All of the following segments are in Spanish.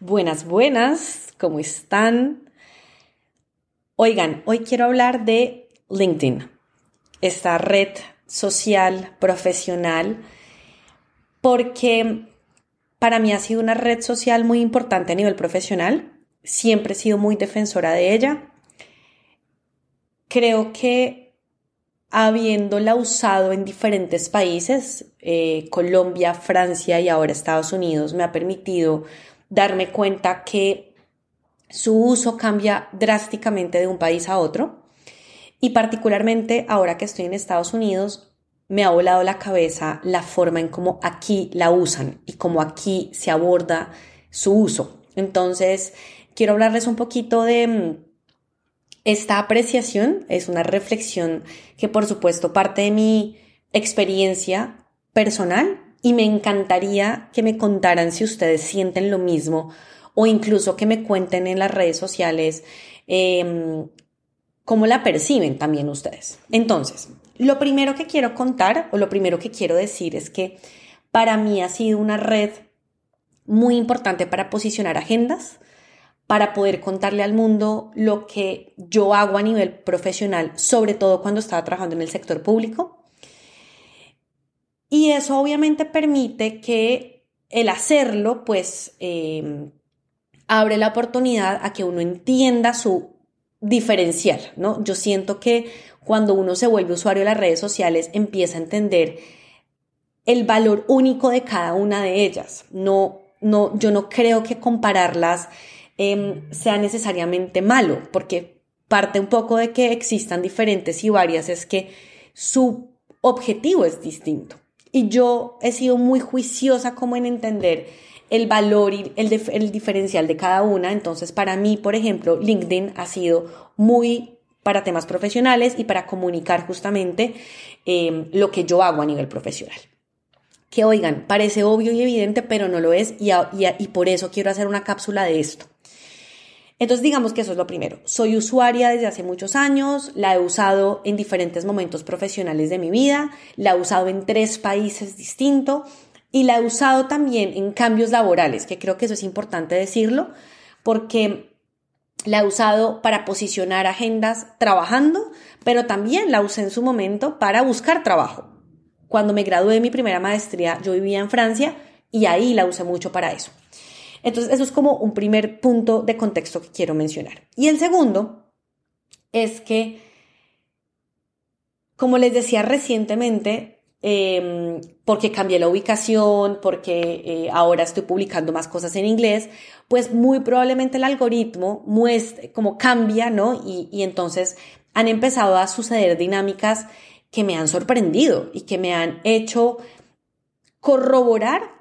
Buenas, buenas, ¿cómo están? Oigan, hoy quiero hablar de LinkedIn, esta red social profesional, porque para mí ha sido una red social muy importante a nivel profesional. Siempre he sido muy defensora de ella. Creo que habiéndola usado en diferentes países, eh, Colombia, Francia y ahora Estados Unidos, me ha permitido darme cuenta que su uso cambia drásticamente de un país a otro y particularmente ahora que estoy en Estados Unidos me ha volado la cabeza la forma en cómo aquí la usan y cómo aquí se aborda su uso. Entonces, quiero hablarles un poquito de mm, esta apreciación. Es una reflexión que por supuesto parte de mi experiencia personal y me encantaría que me contaran si ustedes sienten lo mismo o incluso que me cuenten en las redes sociales em, cómo la perciben también ustedes. Entonces, lo primero que quiero contar o lo primero que quiero decir es que para mí ha sido una red muy importante para posicionar agendas, para poder contarle al mundo lo que yo hago a nivel profesional, sobre todo cuando estaba trabajando en el sector público. Y eso obviamente permite que el hacerlo, pues, em, abre la oportunidad a que uno entienda su diferencial, ¿no? Yo siento que cuando uno se vuelve usuario de las redes sociales, empieza a entender el valor único de cada una de ellas. No, no, yo no creo que compararlas em, sea necesariamente malo, porque parte un poco de que existan diferentes y varias es que su objetivo es distinto. Y yo he sido muy juiciosa como en entender el valor y el, el diferencial de cada una. Entonces, para mí, por ejemplo, LinkedIn ha sido muy para temas profesionales y para comunicar justamente em, lo que yo hago a nivel profesional. Que oigan, parece obvio y evidente, pero no lo es y, y por eso quiero hacer una cápsula de esto. Entonces digamos que eso es lo primero. Soy usuaria desde hace muchos años, la he usado en diferentes momentos profesionales de mi vida, la he usado en tres países distintos y la he usado también en cambios laborales, que creo que eso es importante decirlo, porque la he usado para posicionar agendas trabajando, pero también la usé en su momento para buscar trabajo. Cuando me gradué de mi primera maestría, yo vivía en Francia y ahí la usé mucho para eso. Entonces, eso es como un primer punto de contexto que quiero mencionar. Y el segundo es que, como les decía recientemente, em, porque cambié la ubicación, porque eh, ahora estoy publicando más cosas en inglés, pues muy probablemente el algoritmo muestre, como cambia, ¿no? Y, y entonces han empezado a suceder dinámicas que me han sorprendido y que me han hecho corroborar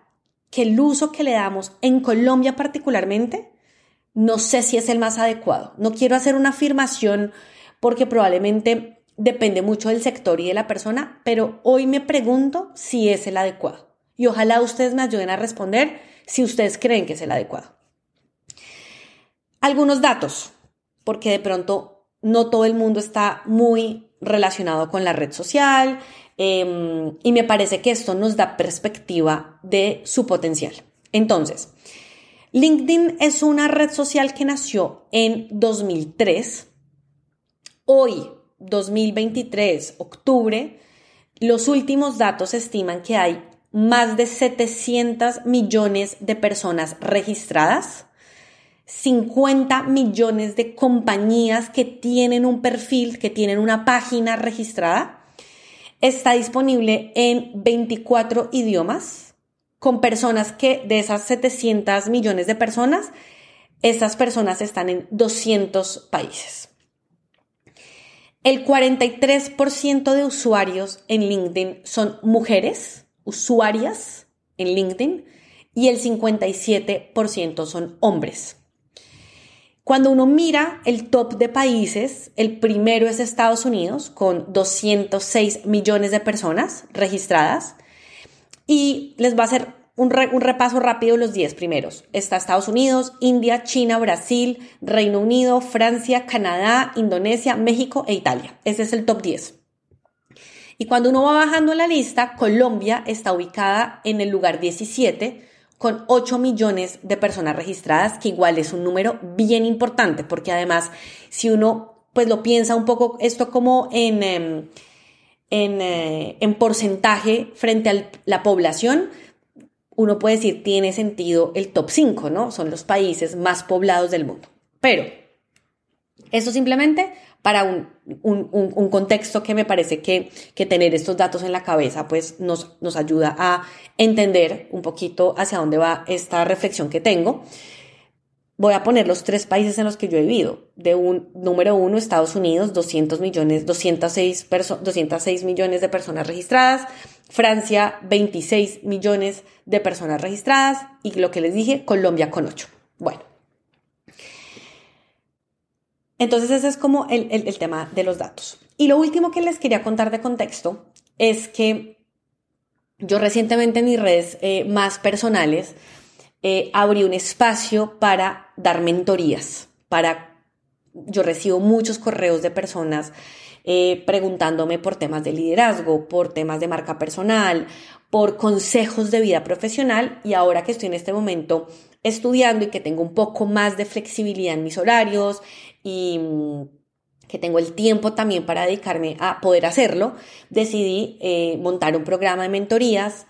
que el uso que le damos en Colombia particularmente, no sé si es el más adecuado. No quiero hacer una afirmación porque probablemente depende mucho del sector y de la persona, pero hoy me pregunto si es el adecuado. Y ojalá ustedes me ayuden a responder si ustedes creen que es el adecuado. Algunos datos, porque de pronto no todo el mundo está muy relacionado con la red social, Em, y me parece que esto nos da perspectiva de su potencial. Entonces, LinkedIn es una red social que nació en 2003. Hoy, 2023, octubre, los últimos datos estiman que hay más de 700 millones de personas registradas, 50 millones de compañías que tienen un perfil, que tienen una página registrada Está disponible en 24 idiomas con personas que de esas 700 millones de personas, esas personas están en 200 países. El 43% de usuarios en LinkedIn son mujeres, usuarias en LinkedIn, y el 57% son hombres. Cuando uno mira el top de países, el primero es Estados Unidos, con 206 millones de personas registradas. Y les va a hacer un, repaso rápido los 10 primeros. Está Estados Unidos, India, China, Brasil, Reino Unido, Francia, Canadá, Indonesia, México e Italia. Ese es el top 10. Y cuando uno va bajando la lista, Colombia está ubicada en el lugar 17 con 8 millones de personas registradas, que igual es un número bien importante, porque además, si uno pues lo piensa un poco esto como en, em, en, eh, en porcentaje frente a la población, uno puede decir, tiene sentido el top 5, ¿no? Son los países más poblados del mundo. Pero eso simplemente para un, un, contexto que me parece que, que, tener estos datos en la cabeza pues nos, nos ayuda a entender un poquito hacia dónde va esta reflexión que tengo. Voy a poner los tres países en los que yo he vivido. De un número uno, Estados Unidos, 200 millones, 206, 206 millones de personas registradas. Francia, 26 millones de personas registradas. Y lo que les dije, Colombia con 8. Bueno. Entonces ese es como el, el, tema de los datos. Y lo último que les quería contar de contexto es que yo recientemente en mis redes eh, más personales eh, abrí un espacio para dar mentorías, para yo recibo muchos correos de personas eh, preguntándome por temas de liderazgo, por temas de marca personal, por consejos de vida profesional y ahora que estoy en este momento estudiando y que tengo un poco más de flexibilidad en mis horarios y mm, que tengo el tiempo también para dedicarme a poder hacerlo, decidí eh, montar un programa de mentorías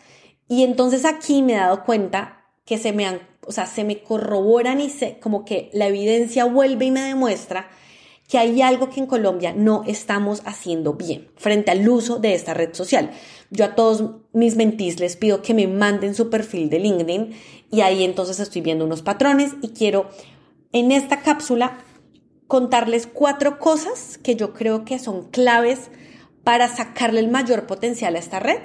y entonces aquí me he dado cuenta que se me han, o sea, se me corroboran y se, como que la evidencia vuelve y me demuestra que hay algo que en Colombia no estamos haciendo bien frente al uso de esta red social. Yo a todos mis mentis les pido que me manden su perfil de LinkedIn y ahí entonces estoy viendo unos patrones y quiero en esta cápsula contarles cuatro cosas que yo creo que son claves para sacarle el mayor potencial a esta red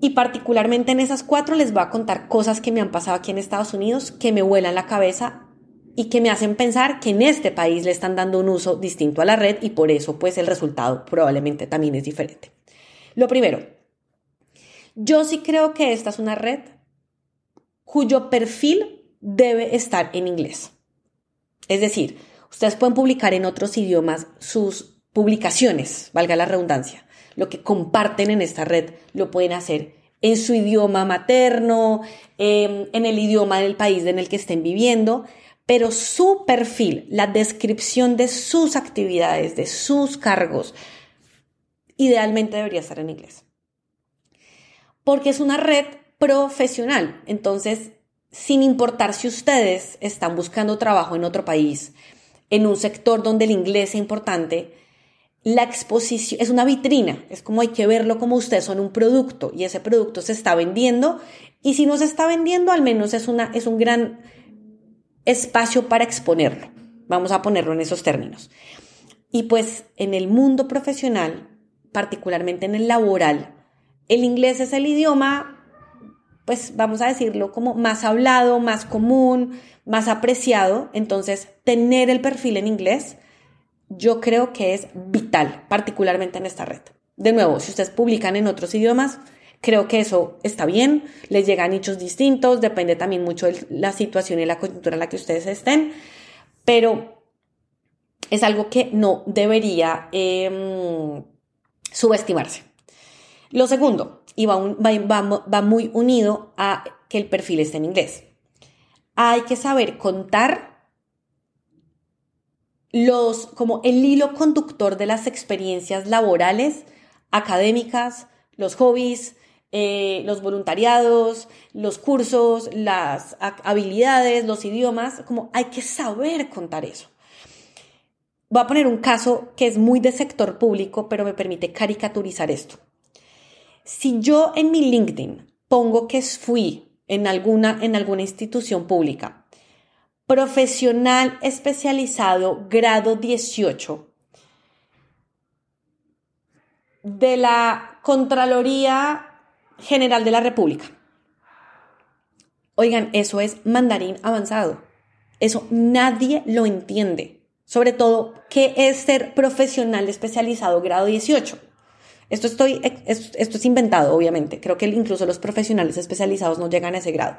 y particularmente en esas cuatro les voy a contar cosas que me han pasado aquí en Estados Unidos que me vuelan la cabeza y que me hacen pensar que en este país le están dando un uso distinto a la red y por eso pues el resultado probablemente también es diferente. Lo primero, yo sí creo que esta es una red cuyo perfil debe estar en inglés. Es decir, ustedes pueden publicar en otros idiomas sus publicaciones, valga la redundancia, lo que comparten en esta red lo pueden hacer en su idioma materno, em, en el idioma del país en el que estén viviendo, pero su perfil, la descripción de sus actividades, de sus cargos, idealmente debería estar en inglés. Porque es una red profesional. Entonces, sin importar si ustedes están buscando trabajo en otro país, en un sector donde el inglés es importante, la exposición es una vitrina, es como hay que verlo como ustedes son un producto y ese producto se está vendiendo y si no se está vendiendo al menos es, una, es un gran espacio para exponerlo. Vamos a ponerlo en esos términos. Y pues en el mundo profesional, particularmente en el laboral, el inglés es el idioma, pues vamos a decirlo como más hablado, más común, más apreciado. Entonces, tener el perfil en inglés yo creo que es vital, particularmente en esta red. De nuevo, si ustedes publican en otros idiomas, creo que eso está bien, les llega a nichos distintos, depende también mucho de la situación y la coyuntura en la que ustedes estén, pero es algo que no debería em, subestimarse. Lo segundo, y va, va muy unido a que el perfil esté en inglés. Hay que saber contar los, como el hilo conductor de las experiencias laborales, académicas, los hobbies, eh, los voluntariados, los cursos, las habilidades, los idiomas, como hay que saber contar eso. Voy a poner un caso que es muy de sector público, pero me permite caricaturizar esto. Si yo en mi LinkedIn pongo que fui en alguna, en alguna institución pública profesional especializado grado 18 de la Contraloría General de la República. Oigan, eso es mandarín avanzado. Eso nadie lo entiende. Sobre todo, ¿qué es ser profesional especializado grado 18? Esto, estoy, esto es inventado, obviamente. Creo que incluso los profesionales especializados no llegan a ese grado.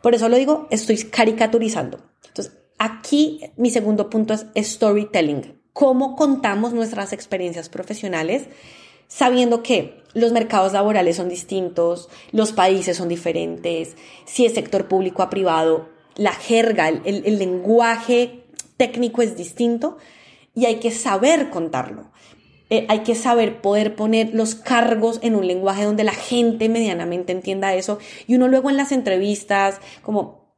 Por eso lo digo, estoy caricaturizando. Entonces, aquí mi segundo punto es storytelling. ¿Cómo contamos nuestras experiencias profesionales? Sabiendo que los mercados laborales son distintos, los países son diferentes, si es sector público a privado, la jerga, el, lenguaje técnico es distinto y hay que saber contarlo. Eh, hay que saber poder poner los cargos en un lenguaje donde la gente medianamente entienda eso y uno luego en las entrevistas como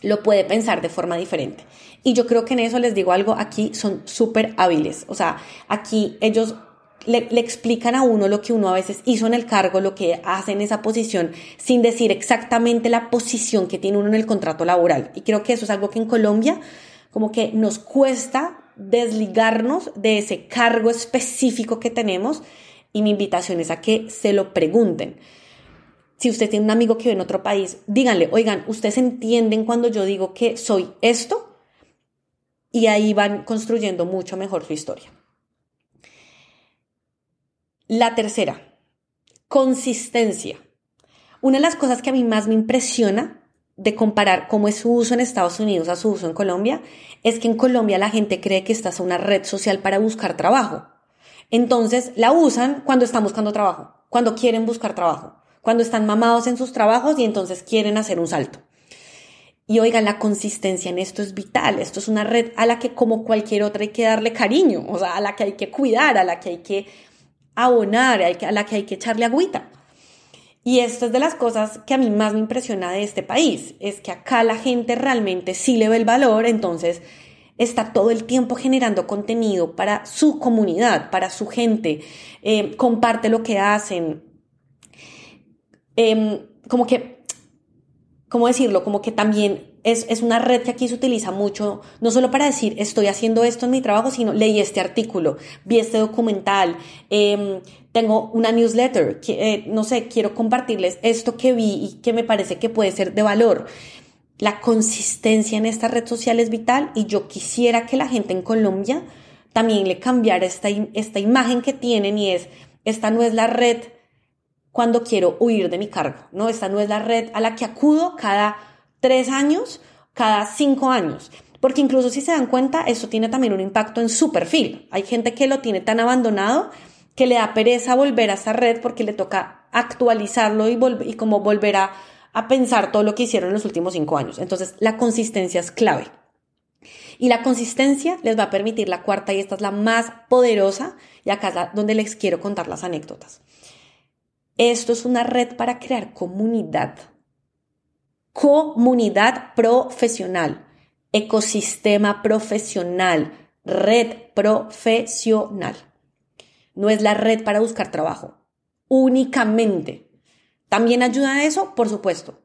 lo puede pensar de forma diferente. Y yo creo que en eso les digo algo, aquí son súper hábiles. O sea, aquí ellos le, explican a uno lo que uno a veces hizo en el cargo, lo que hace en esa posición, sin decir exactamente la posición que tiene uno en el contrato laboral. Y creo que eso es algo que en Colombia como que nos cuesta desligarnos de ese cargo específico que tenemos y mi invitación es a que se lo pregunten. Si usted tiene un amigo que vive en otro país, díganle, oigan, ¿ustedes entienden cuando yo digo que soy esto? Y ahí van construyendo mucho mejor su historia. La tercera, consistencia. Una de las cosas que a mí más me impresiona de comparar cómo es su uso en Estados Unidos a su uso en Colombia es que en Colombia la gente cree que esta es una red social para buscar trabajo. Entonces la usan cuando están buscando trabajo, cuando quieren buscar trabajo, cuando están mamados en sus trabajos y entonces quieren hacer un salto. Y oigan, la consistencia en esto es vital. Esto es una red a la que como cualquier otra hay que darle cariño, o sea, a la que hay que cuidar, a la que hay que abonar, a la que hay que echarle agüita. Y esto es de las cosas que a mí más me impresiona de este país, es que acá la gente realmente sí le ve el valor, entonces está todo el tiempo generando contenido para su comunidad, para su gente, eh, comparte lo que hacen. Em, como que, ¿cómo decirlo? Como que también es, una red que aquí se utiliza mucho, no solo para decir estoy haciendo esto en mi trabajo, sino leí este artículo, vi este documental, em, tengo una newsletter, que, eh, no sé, quiero compartirles esto que vi y que me parece que puede ser de valor. La consistencia en esta red social es vital y yo quisiera que la gente en Colombia también le cambiara esta, esta imagen que tienen y es, esta no es la red cuando quiero huir de mi cargo, ¿no? Esta no es la red a la que acudo cada tres años, cada cinco años. Porque incluso si se dan cuenta, eso tiene también un impacto en su perfil. Hay gente que lo tiene tan abandonado que le da pereza volver a esa red porque le toca actualizarlo y, como volver a, a pensar todo lo que hicieron en los últimos cinco años. Entonces, la consistencia es clave. Y la consistencia les va a permitir la cuarta, y esta es la más poderosa, y acá es donde les quiero contar las anécdotas. Esto es una red para crear comunidad comunidad profesional, ecosistema profesional, red profesional. No es la red para buscar trabajo, únicamente. ¿También ayuda a eso? Por supuesto.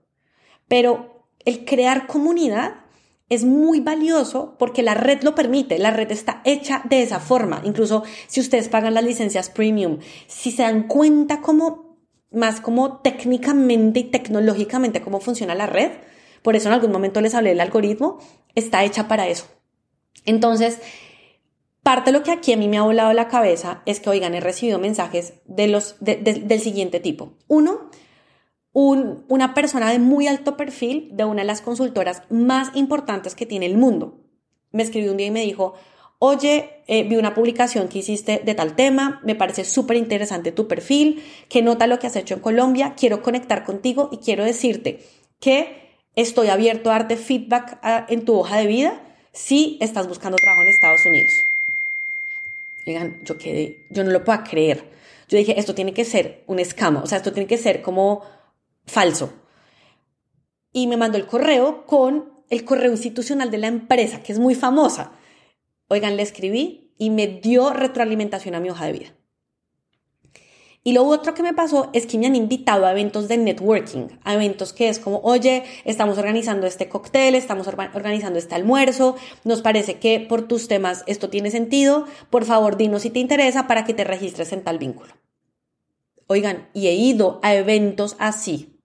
Pero el crear comunidad es muy valioso porque la red lo permite, la red está hecha de esa forma. Incluso si ustedes pagan las licencias premium, si se dan cuenta cómo más como técnicamente y tecnológicamente cómo funciona la red. Por eso en algún momento les hablé del algoritmo. Está hecha para eso. Entonces, parte de lo que aquí a mí me ha volado la cabeza es que, oigan, he recibido mensajes de los, del siguiente tipo. Uno, una persona de muy alto perfil de una de las consultoras más importantes que tiene el mundo. Me escribió un día y me dijo, oye, eh, vi una publicación que hiciste de tal tema, me parece súper interesante tu perfil, que nota lo que has hecho en Colombia, quiero conectar contigo y quiero decirte que estoy abierto a darte feedback ah, en tu hoja de vida si estás buscando trabajo en Estados Unidos. Oigan, yo quedé, yo no lo puedo creer. Yo dije, esto tiene que ser un escama, o sea, esto tiene que ser como falso. Y me mandó el correo con el correo institucional de la empresa, que es muy famosa. Oigan, le escribí y me dio retroalimentación a mi hoja de vida. Y lo otro que me pasó es que me han invitado a eventos de networking, a eventos que es como, oye, estamos organizando este cóctel, estamos organizando este almuerzo, nos parece que por tus temas esto tiene sentido, por favor dinos si te interesa para que te registres en tal vínculo. Oigan, y he ido a eventos así.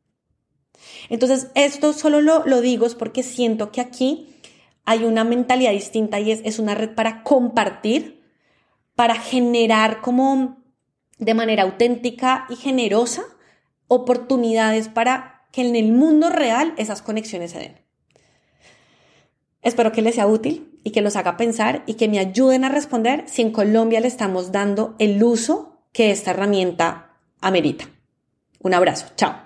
Entonces, esto solo lo, lo digo es porque siento que aquí hay una mentalidad distinta y es, es una red para compartir, para generar como de manera auténtica y generosa oportunidades para que en el mundo real esas conexiones se den. Espero que les sea útil y que los haga pensar y que me ayuden a responder si en Colombia le estamos dando el uso que esta herramienta amerita. Un abrazo, chao.